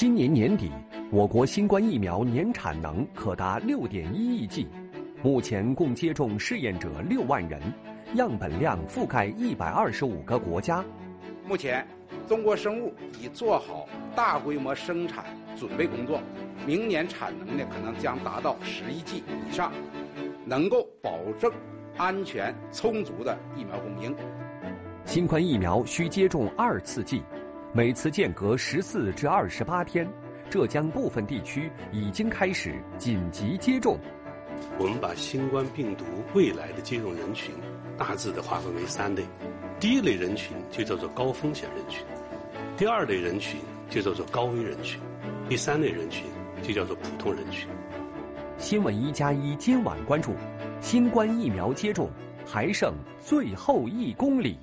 今年年底，我国新冠疫苗年产能可达六点一亿剂，目前共接种试验者六万人，样本量覆盖一百二十五个国家。目前，中国生物已做好大规模生产准备工作，明年产能呢可能将达到十亿剂以上，能够保证安全充足的疫苗供应。新冠疫苗需接种二次剂，每次间隔十四至二十八天。浙江部分地区已经开始紧急接种。我们把新冠病毒未来的接种人群大致的划分为三类，第一类人群就叫做高风险人群，第二类人群就叫做高危人群，第三类人群就叫做普通人群。新闻一加一今晚关注：新冠疫苗接种还剩最后一公里。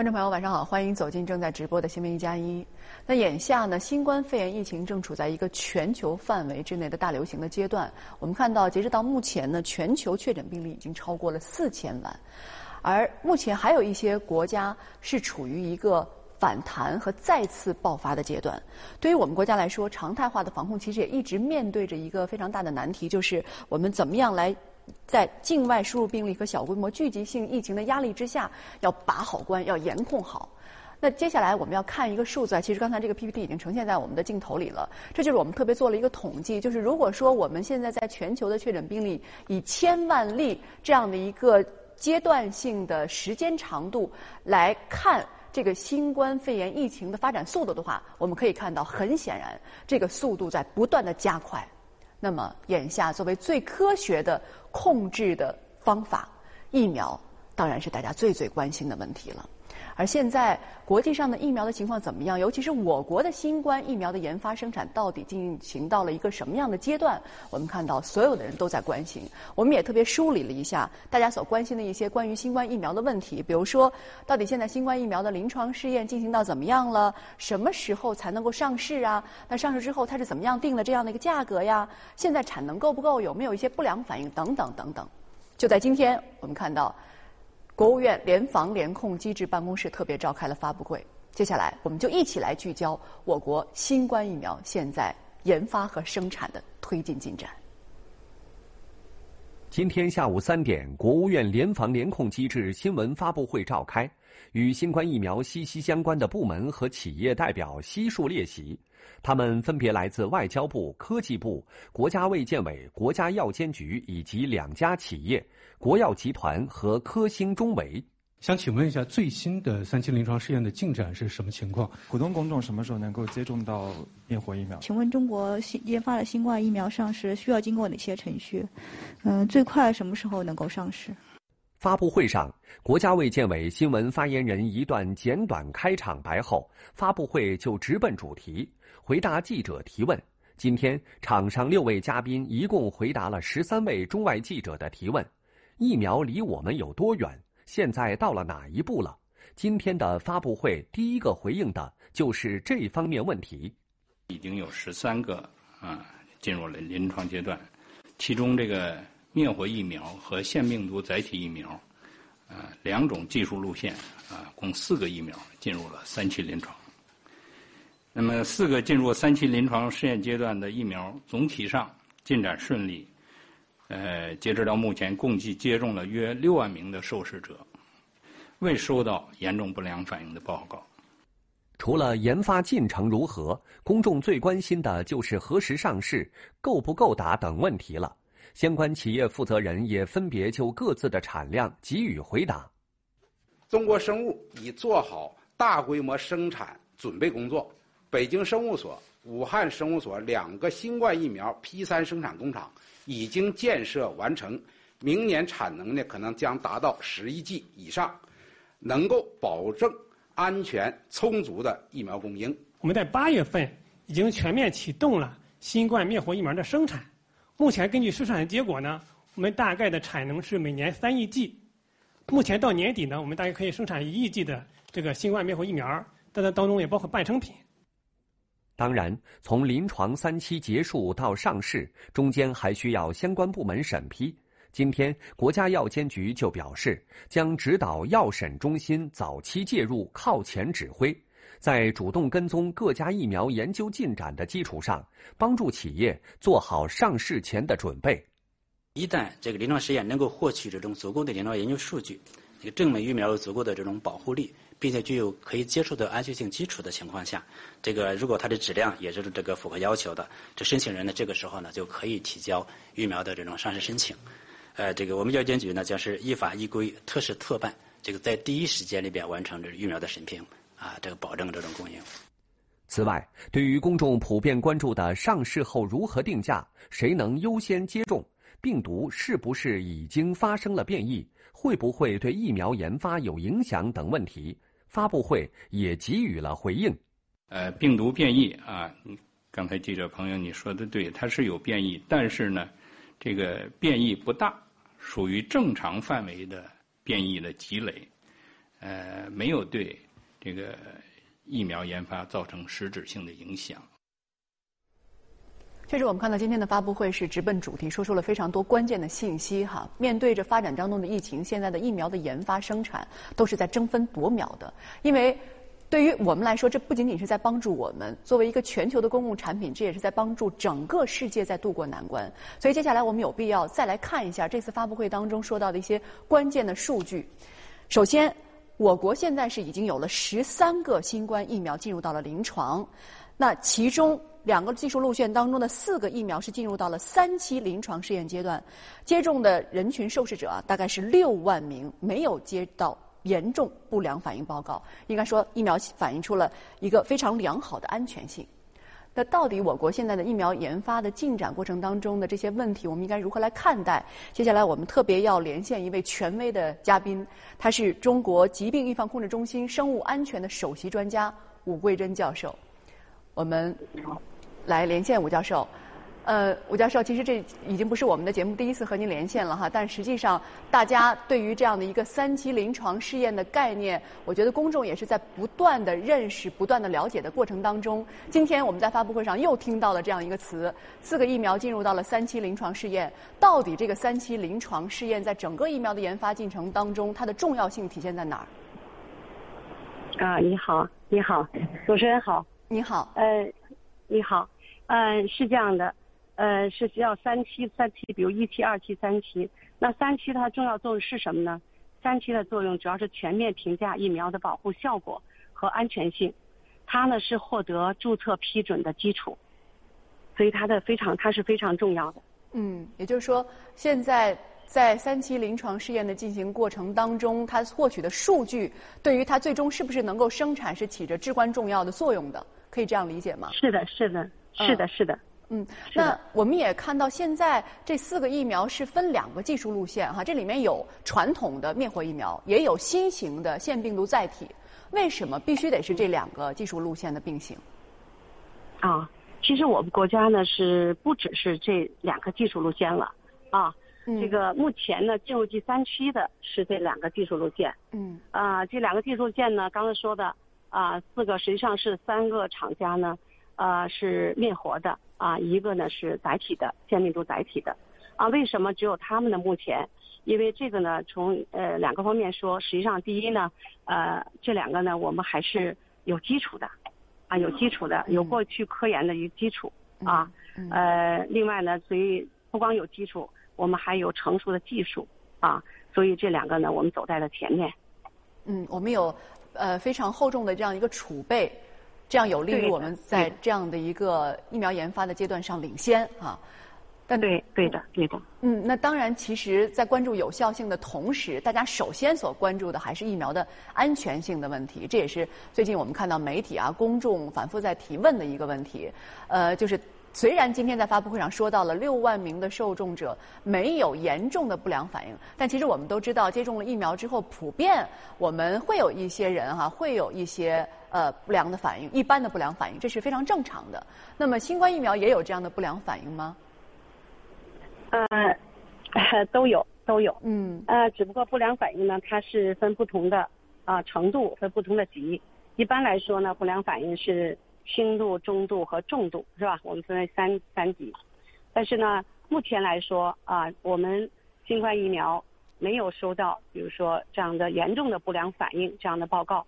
观众朋友，晚上好，欢迎走进正在直播的新闻一加一。那眼下呢，新冠肺炎疫情正处在一个全球范围之内的大流行的阶段。我们看到，截止到目前呢，全球确诊病例已经超过了四千万，而目前还有一些国家是处于一个反弹和再次爆发的阶段。对于我们国家来说，常态化的防控其实也一直面对着一个非常大的难题，就是我们怎么样来。在境外输入病例和小规模聚集性疫情的压力之下，要把好关，要严控好。那接下来我们要看一个数字，其实刚才这个 PPT 已经呈现在我们的镜头里了。这就是我们特别做了一个统计，就是如果说我们现在在全球的确诊病例以千万例这样的一个阶段性的时间长度来看这个新冠肺炎疫情的发展速度的话，我们可以看到，很显然这个速度在不断的加快。那么，眼下作为最科学的控制的方法，疫苗当然是大家最最关心的问题了。而现在国际上的疫苗的情况怎么样？尤其是我国的新冠疫苗的研发生产到底进行到了一个什么样的阶段？我们看到所有的人都在关心。我们也特别梳理了一下大家所关心的一些关于新冠疫苗的问题，比如说，到底现在新冠疫苗的临床试验进行到怎么样了？什么时候才能够上市啊？那上市之后它是怎么样定了这样的一个价格呀？现在产能够不够？有没有一些不良反应？等等等等。就在今天，我们看到。国务院联防联控机制办公室特别召开了发布会。接下来，我们就一起来聚焦我国新冠疫苗现在研发和生产的推进进展。今天下午三点，国务院联防联控机制新闻发布会召开，与新冠疫苗息息相关的部门和企业代表悉数列席。他们分别来自外交部、科技部、国家卫健委、国家药监局以及两家企业。国药集团和科兴中维，想请问一下最新的三期临床试验的进展是什么情况？普通公众什么时候能够接种到灭活疫苗？请问中国新研发的新冠疫苗上市需要经过哪些程序？嗯，最快什么时候能够上市？发布会上，国家卫健委新闻发言人一段简短开场白后，发布会就直奔主题，回答记者提问。今天场上六位嘉宾一共回答了十三位中外记者的提问。疫苗离我们有多远？现在到了哪一步了？今天的发布会第一个回应的就是这方面问题。已经有十三个啊进入了临床阶段，其中这个灭活疫苗和腺病毒载体疫苗，啊两种技术路线啊共四个疫苗进入了三期临床。那么四个进入三期临床试验阶段的疫苗总体上进展顺利。呃，截止到目前，共计接种了约六万名的受试者，未收到严重不良反应的报告。除了研发进程如何，公众最关心的就是何时上市、够不够打等问题了。相关企业负责人也分别就各自的产量给予回答。中国生物已做好大规模生产准备工作，北京生物所、武汉生物所两个新冠疫苗 P 三生产工厂。已经建设完成，明年产能呢可能将达到十亿剂以上，能够保证安全充足的疫苗供应。我们在八月份已经全面启动了新冠灭活疫苗的生产，目前根据生产的结果呢，我们大概的产能是每年三亿剂，目前到年底呢，我们大概可以生产一亿剂的这个新冠灭活疫苗，但它当中也包括半成品。当然，从临床三期结束到上市，中间还需要相关部门审批。今天，国家药监局就表示，将指导药审中心早期介入、靠前指挥，在主动跟踪各家疫苗研究进展的基础上，帮助企业做好上市前的准备。一旦这个临床实验能够获取这种足够的临床研究数据，这个证明疫苗有足够的这种保护力，并且具有可以接受的安全性基础的情况下，这个如果它的质量也是这个符合要求的，这申请人呢这个时候呢就可以提交疫苗的这种上市申请。呃，这个我们药监局呢将是依法依规特事特办，这个在第一时间里边完成这疫苗的审批，啊，这个保证这种供应。此外，对于公众普遍关注的上市后如何定价、谁能优先接种、病毒是不是已经发生了变异、会不会对疫苗研发有影响等问题，发布会也给予了回应。呃，病毒变异啊，刚才记者朋友你说的对，它是有变异，但是呢。这个变异不大，属于正常范围的变异的积累，呃，没有对这个疫苗研发造成实质性的影响。确实，我们看到今天的发布会是直奔主题，说出了非常多关键的信息哈。面对着发展当中的疫情，现在的疫苗的研发生产都是在争分夺秒的，因为。对于我们来说，这不仅仅是在帮助我们作为一个全球的公共产品，这也是在帮助整个世界在渡过难关。所以接下来我们有必要再来看一下这次发布会当中说到的一些关键的数据。首先，我国现在是已经有了十三个新冠疫苗进入到了临床，那其中两个技术路线当中的四个疫苗是进入到了三期临床试验阶段，接种的人群受试者大概是六万名，没有接到。严重不良反应报告，应该说疫苗反映出了一个非常良好的安全性。那到底我国现在的疫苗研发的进展过程当中的这些问题，我们应该如何来看待？接下来我们特别要连线一位权威的嘉宾，他是中国疾病预防控制中心生物安全的首席专家武桂珍教授。我们来连线武教授。呃，吴教授，其实这已经不是我们的节目第一次和您连线了哈，但实际上大家对于这样的一个三期临床试验的概念，我觉得公众也是在不断的认识、不断的了解的过程当中。今天我们在发布会上又听到了这样一个词：四个疫苗进入到了三期临床试验。到底这个三期临床试验在整个疫苗的研发进程当中，它的重要性体现在哪儿？啊，你好，你好，主持人好，你好，呃，你好，嗯，是这样的。呃，是需要三期，三期，比如一期、二期、三期。那三期它重要作用是什么呢？三期的作用主要是全面评价疫苗的保护效果和安全性，它呢是获得注册批准的基础，所以它的非常，它是非常重要的。嗯，也就是说，现在在三期临床试验的进行过程当中，它获取的数据对于它最终是不是能够生产是起着至关重要的作用的，可以这样理解吗？是的，是的，是的，是的。嗯，那我们也看到，现在这四个疫苗是分两个技术路线哈，这里面有传统的灭活疫苗，也有新型的腺病毒载体。为什么必须得是这两个技术路线的并行？啊，其实我们国家呢是不只是这两个技术路线了啊，这个目前呢进入第三期的是这两个技术路线。嗯。啊，这两个技术路线呢，刚才说的啊，四个实际上是三个厂家呢，呃，是灭活的。啊，一个呢是载体的腺病毒载体的，啊，为什么只有他们呢？目前，因为这个呢，从呃两个方面说，实际上第一呢，呃，这两个呢，我们还是有基础的，啊，有基础的，有过去科研的一个基础啊，呃，另外呢，所以不光有基础，我们还有成熟的技术啊，所以这两个呢，我们走在了前面。嗯，我们有呃非常厚重的这样一个储备。这样有利于我们在这样的一个疫苗研发的阶段上领先啊。但对对的对的。嗯，那当然，其实，在关注有效性的同时，大家首先所关注的还是疫苗的安全性的问题。这也是最近我们看到媒体啊、公众反复在提问的一个问题。呃，就是。虽然今天在发布会上说到了六万名的受众者没有严重的不良反应，但其实我们都知道，接种了疫苗之后，普遍我们会有一些人哈，会有一些呃不良的反应，一般的不良反应，这是非常正常的。那么新冠疫苗也有这样的不良反应吗？呃，都有都有。嗯。呃，只不过不良反应呢，它是分不同的啊程度，分不同的级。一般来说呢，不良反应是轻度、中度和重度，是吧？我们分为三三级。但是呢，目前来说啊，我们新冠疫苗没有收到，比如说这样的严重的不良反应这样的报告。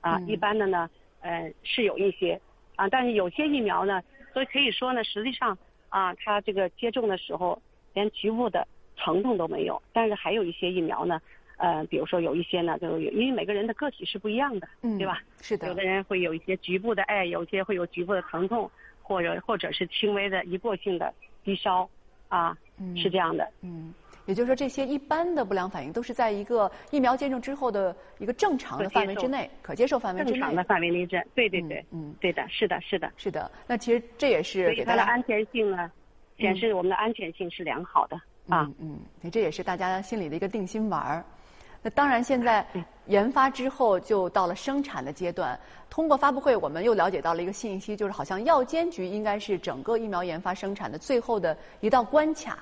啊，一般的呢，呃，是有一些啊，但是有些疫苗呢，所以可以说呢，实际上啊，它这个接种的时候连局部的疼痛都没有。但是还有一些疫苗呢，呃，比如说有一些呢，就有因为每个人的个体是不一样的，嗯对吧？是的。有的人会有一些局部的哎，有些会有局部的疼痛，或者或者是轻微的一过性的低烧，啊，嗯是这样的。嗯。也就是说，这些一般的不良反应都是在一个疫苗接种之后的一个正常的范围之内，可接受范围之内。正常的范围内，这对对对，嗯，对的，是的，是的，是的。那其实这也是给它的安全性呢，显示我们的安全性是良好的啊。嗯，这也是大家心里的一个定心丸儿。那当然，现在研发之后就到了生产的阶段。通过发布会，我们又了解到了一个信息，就是好像药监局应该是整个疫苗研发生产的最后的一道关卡。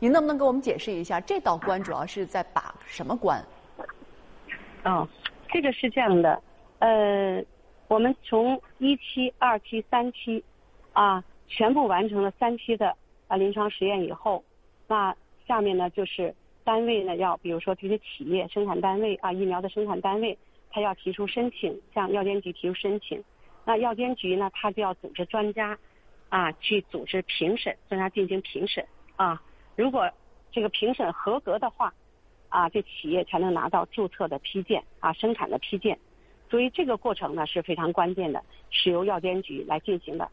您能不能给我们解释一下这道关主要是在把什么关？哦，这个是这样的，呃，我们从一期、二期、三期啊，全部完成了三期的啊临床实验以后，那下面呢就是单位呢要，比如说这些企业生产单位啊，疫苗的生产单位，他要提出申请，向药监局提出申请，那药监局呢，他就要组织专家啊去组织评审，专家进行评审啊。如果这个评审合格的话，啊，这企业才能拿到注册的批件啊，生产的批件。所以这个过程呢是非常关键的，是由药监局来进行的。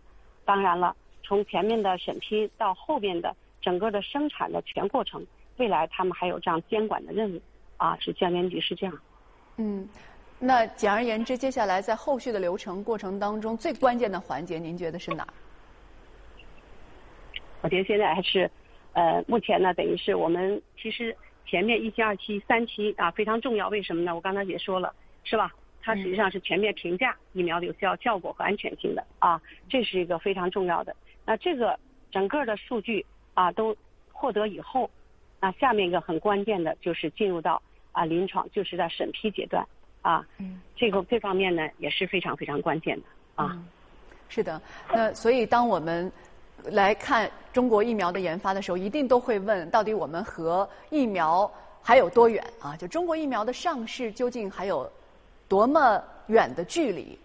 当然了，从前面的审批到后面的整个的生产的全过程，未来他们还有这样监管的任务啊，是药监局是这样。嗯，那简而言之，接下来在后续的流程过程当中，最关键的环节，您觉得是哪儿？我觉得现在还是。呃，目前呢，等于是我们其实前面一期、二期、三期啊非常重要，为什么呢？我刚才也说了，是吧？它实际上是全面评价疫苗的有效效果和安全性的啊，这是一个非常重要的。那这个整个的数据啊都获得以后，那下面一个很关键的就是进入到啊临床，就是在审批阶段啊，这个这方面呢也是非常非常关键的啊。是的，那所以当我们。来看中国疫苗的研发的时候，一定都会问到底我们和疫苗还有多远啊？就中国疫苗的上市究竟还有多么远的距离？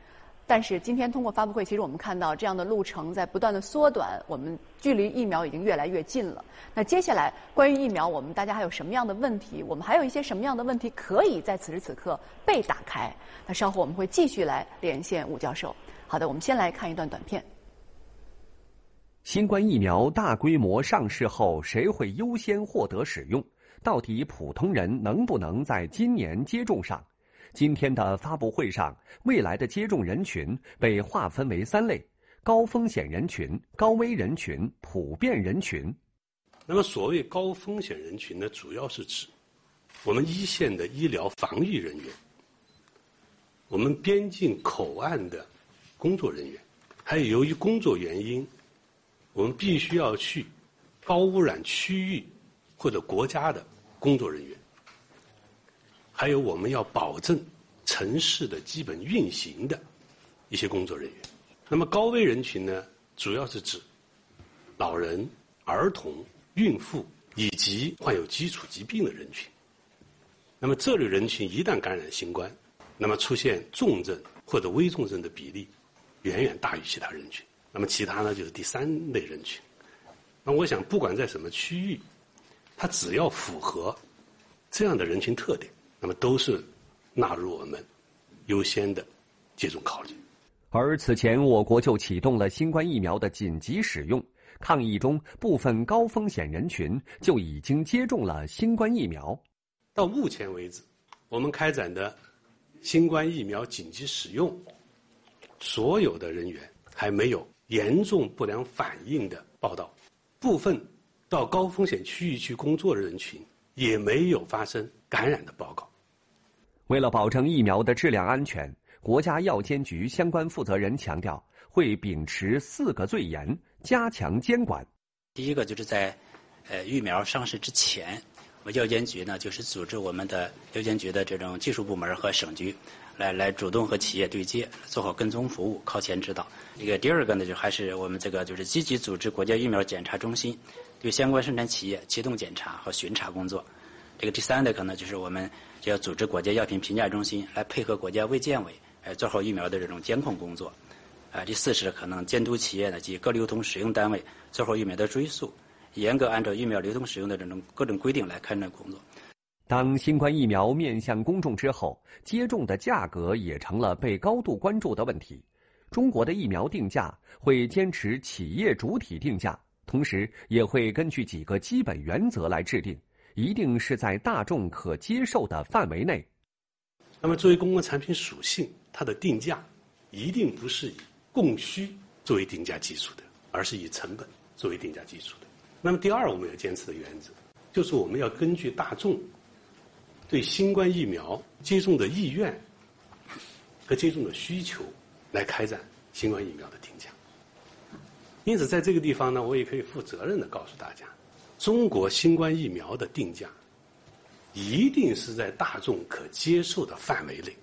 但是今天通过发布会，其实我们看到这样的路程在不断的缩短，我们距离疫苗已经越来越近了。那接下来关于疫苗，我们大家还有什么样的问题？我们还有一些什么样的问题可以在此时此刻被打开？那稍后我们会继续来连线武教授。好的，我们先来看一段短片。新冠疫苗大规模上市后，谁会优先获得使用？到底普通人能不能在今年接种上？今天的发布会上，未来的接种人群被划分为三类：高风险人群、高危人群、普遍人群。那么，所谓高风险人群呢，主要是指我们一线的医疗防疫人员，我们边境口岸的工作人员，还有由于工作原因。我们必须要去高污染区域或者国家的工作人员，还有我们要保证城市的基本运行的一些工作人员。那么高危人群呢，主要是指老人、儿童、孕妇以及患有基础疾病的人群。那么这类人群一旦感染新冠，那么出现重症或者危重症的比例远远大于其他人群。那么其他呢，就是第三类人群。那我想，不管在什么区域，它只要符合这样的人群特点，那么都是纳入我们优先的接种考虑。而此前，我国就启动了新冠疫苗的紧急使用，抗疫中部分高风险人群就已经接种了新冠疫苗。到目前为止，我们开展的新冠疫苗紧急使用，所有的人员还没有。严重不良反应的报道，部分到高风险区域去工作的人群也没有发生感染的报告。为了保证疫苗的质量安全，国家药监局相关负责人强调，会秉持四个最严，加强监管。第一个就是在呃疫苗上市之前，我们药监局呢，就是组织我们的药监局的这种技术部门和省局，来来主动和企业对接，做好跟踪服务，靠前指导。这个第二个呢，就还是我们这个就是积极组织国家疫苗检查中心对相关生产企业启动检查和巡查工作。这个第三呢可能就是我们就要组织国家药品评价中心来配合国家卫健委，呃，做好疫苗的这种监控工作。啊，第四是可能监督企业呢及各流通使用单位做好疫苗的追溯。严格按照疫苗流通使用的这种各种规定来开展工作。当新冠疫苗面向公众之后，接种的价格也成了被高度关注的问题。中国的疫苗定价会坚持企业主体定价，同时也会根据几个基本原则来制定，一定是在大众可接受的范围内。那么，作为公共产品属性，它的定价一定不是以供需作为定价基础的，而是以成本作为定价基础的。那么，第二，我们要坚持的原则，就是我们要根据大众对新冠疫苗接种的意愿和接种的需求来开展新冠疫苗的定价。因此，在这个地方呢，我也可以负责任的告诉大家，中国新冠疫苗的定价一定是在大众可接受的范围内。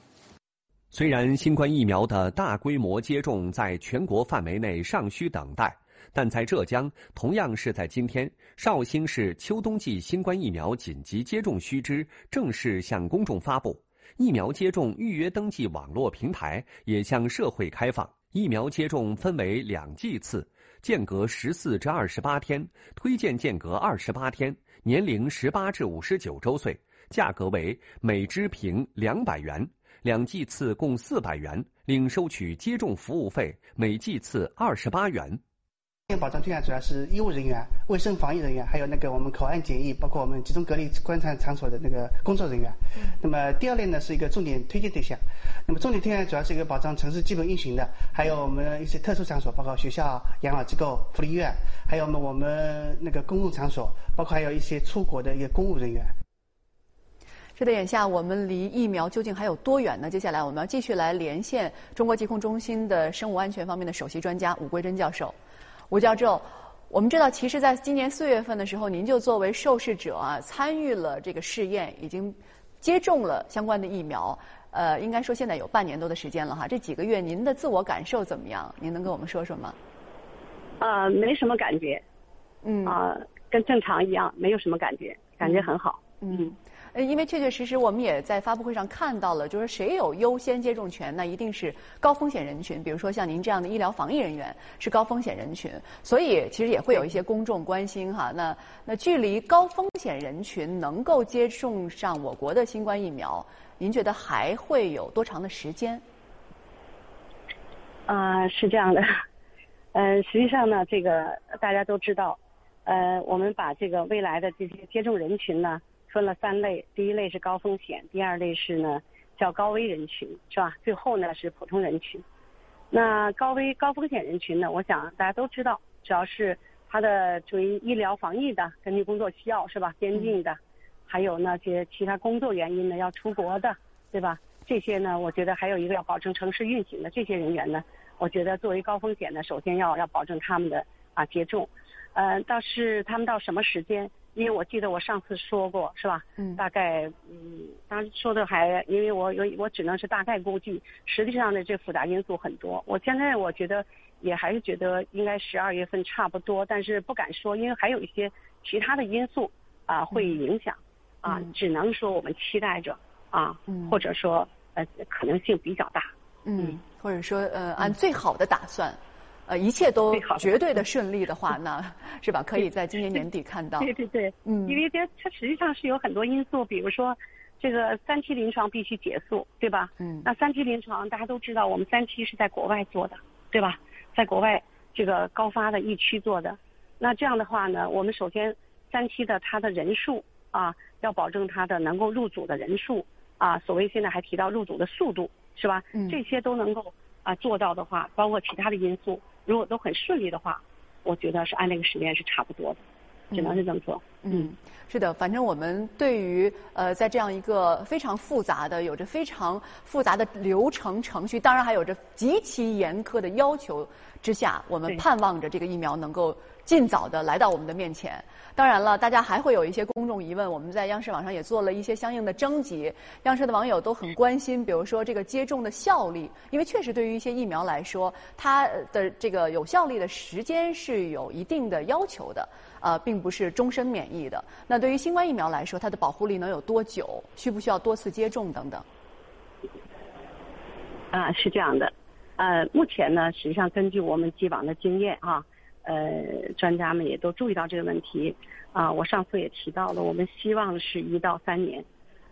虽然新冠疫苗的大规模接种在全国范围内尚需等待。但在浙江，同样是在今天，绍兴市秋冬季新冠疫苗紧急接种须知正式向公众发布，疫苗接种预约登记网络平台也向社会开放。疫苗接种分为两剂次，间隔十四至二十八天，推荐间隔二十八天，年龄十八至五十九周岁，价格为每支瓶两百元，两剂次共四百元，另收取接种服务费，每剂次二十八元。保障对象主要是医务人员、卫生防疫人员，还有那个我们口岸检疫，包括我们集中隔离观察场所的那个工作人员。那么第二类呢是一个重点推荐对象。那么重点推荐主要是一个保障城市基本运行的，还有我们一些特殊场所，包括学校、养老机构、福利院，还有我们我们那个公共场所，包括还有一些出国的一个公务人员。是的，眼下我们离疫苗究竟还有多远呢？接下来我们要继续来连线中国疾控中心的生物安全方面的首席专家武桂珍教授。吴教授，我们知道，其实在今年四月份的时候，您就作为受试者啊，参与了这个试验，已经接种了相关的疫苗。呃，应该说现在有半年多的时间了哈。这几个月您的自我感受怎么样？您能跟我们说说吗？啊，没什么感觉，嗯，啊，跟正常一样，没有什么感觉，感觉很好，嗯。呃，因为确确实实，我们也在发布会上看到了，就是谁有优先接种权，那一定是高风险人群，比如说像您这样的医疗防疫人员是高风险人群，所以其实也会有一些公众关心哈。那那距离高风险人群能够接种上我国的新冠疫苗，您觉得还会有多长的时间？啊，是这样的，呃，实际上呢，这个大家都知道，呃，我们把这个未来的这些接种人群呢。分了三类，第一类是高风险，第二类是呢叫高危人群，是吧？最后呢是普通人群。那高危高风险人群呢，我想大家都知道，主要是他的属于医疗防疫的，根据工作需要是吧？边境的，还有那些其他工作原因呢要出国的，对吧？这些呢，我觉得还有一个要保证城市运行的这些人员呢，我觉得作为高风险呢，首先要要保证他们的啊接种。呃，倒是他们到什么时间？因为我记得我上次说过，是吧？嗯。大概嗯，当时说的还，因为我有我只能是大概估计，实际上的，这复杂因素很多。我现在我觉得也还是觉得应该十二月份差不多，但是不敢说，因为还有一些其他的因素啊会影响，啊，只能说我们期待着啊，或者说呃可能性比较大。嗯。或者说呃，按最好的打算。呃，一切都绝对的顺利的话，那是吧？可以在今年年底看到。对对对，嗯，因为这它实际上是有很多因素，比如说这个三期临床必须结束，对吧？嗯。那三期临床大家都知道，我们三期是在国外做的，对吧？在国外这个高发的疫区做的，那这样的话呢，我们首先三期的它的人数啊，要保证它的能够入组的人数啊，所谓现在还提到入组的速度，是吧？嗯。这些都能够啊做到的话，包括其他的因素。如果都很顺利的话，我觉得是按那个时间是差不多的，只能是这么说。嗯，是的，反正我们对于呃，在这样一个非常复杂的、有着非常复杂的流程程序，当然还有着极其严苛的要求之下，我们盼望着这个疫苗能够尽早的来到我们的面前。当然了，大家还会有一些公众疑问，我们在央视网上也做了一些相应的征集。央视的网友都很关心，比如说这个接种的效力，因为确实对于一些疫苗来说，它的这个有效力的时间是有一定的要求的，呃，并不是终身免疫的。那对于新冠疫苗来说，它的保护力能有多久？需不需要多次接种等等？啊，是这样的，呃，目前呢，实际上根据我们既往的经验啊。呃，专家们也都注意到这个问题，啊，我上次也提到了，我们希望是一到三年。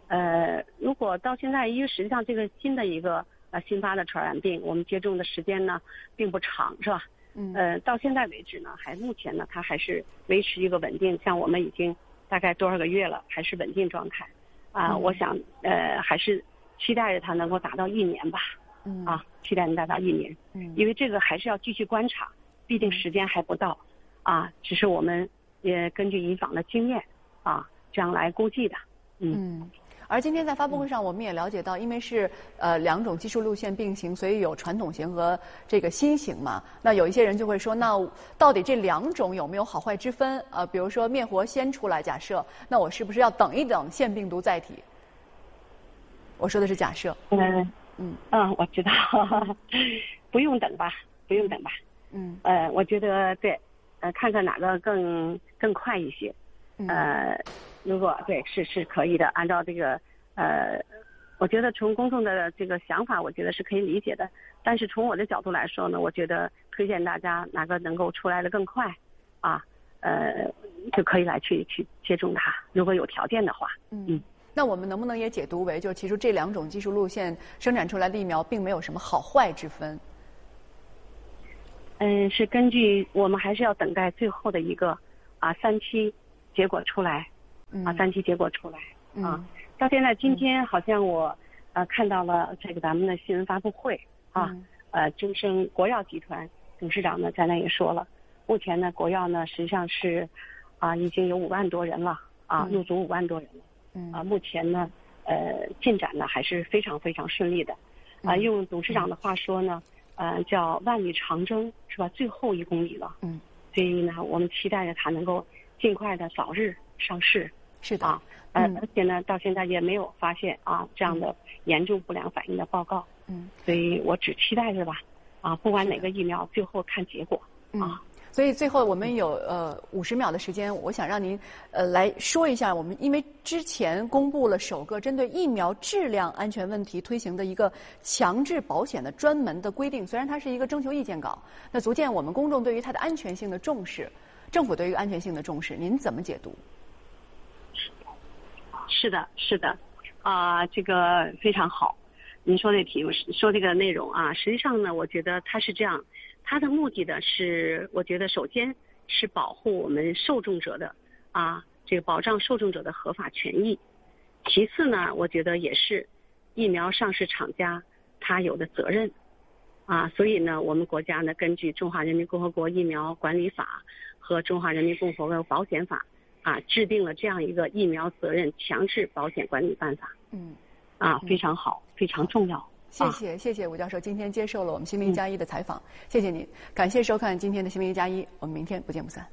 呃，如果到现在，因为实际上这个新的一个呃新发的传染病，我们接种的时间呢并不长，是吧？嗯。呃，到现在为止呢，还目前呢，它还是维持一个稳定，像我们已经大概多少个月了，还是稳定状态。啊，我想呃，还是期待着它能够达到一年吧。嗯。啊，期待能达到一年。嗯。因为这个还是要继续观察。毕竟时间还不到，啊，只是我们也根据以往的经验，啊，这样来估计的，嗯。而今天在发布会上，我们也了解到，因为是呃两种技术路线并行，所以有传统型和这个新型嘛。那有一些人就会说，那到底这两种有没有好坏之分？呃，比如说灭活先出来，假设，那我是不是要等一等腺病毒载体？我说的是假设。嗯嗯嗯，我知道，不用等吧，不用等吧。嗯，呃，我觉得对，呃，看看哪个更更快一些，呃，如果对是是可以的，按照这个呃，我觉得从公众的这个想法，我觉得是可以理解的。但是从我的角度来说呢，我觉得推荐大家哪个能够出来的更快，啊，呃，就可以来去去接种它，如果有条件的话。嗯，那我们能不能也解读为，就其实这两种技术路线生产出来的疫苗，并没有什么好坏之分？嗯，是根据我们还是要等待最后的一个啊三期结果出来，啊三期结果出来啊。到现在今天好像我呃看到了这个咱们的新闻发布会啊，呃，中生国药集团董事长呢在那也说了，目前呢国药呢实际上是啊已经有五万多人了啊入组五万多人了，啊目前呢呃进展呢还是非常非常顺利的，啊用董事长的话说呢。呃，叫万里长征是吧？最后一公里了。嗯。所以呢，我们期待着它能够尽快的早日上市。是的。啊。呃，而且呢，到现在也没有发现啊这样的严重不良反应的报告。嗯。所以我只期待着吧，啊，不管哪个疫苗，最后看结果。啊。所以最后我们有呃五十秒的时间，我想让您呃来说一下我们，因为之前公布了首个针对疫苗质量安全问题推行的一个强制保险的专门的规定，虽然它是一个征求意见稿，那足见我们公众对于它的安全性的重视，政府对于安全性的重视，您怎么解读？是的，是的，啊，这个非常好，您说这题目说这个内容啊，实际上呢，我觉得它是这样。它的目的呢是，我觉得首先是保护我们受众者的啊，这个保障受众者的合法权益。其次呢，我觉得也是疫苗上市厂家他有的责任啊。所以呢，我们国家呢根据《中华人民共和国疫苗管理法》和《中华人民共和国保险法》啊，制定了这样一个疫苗责任强制保险管理办法。嗯，啊，非常好，非常重要。谢谢，谢谢吴教授今天接受了我们新闻一加一的采访，谢谢您，感谢收看今天的新闻一加一，我们明天不见不散。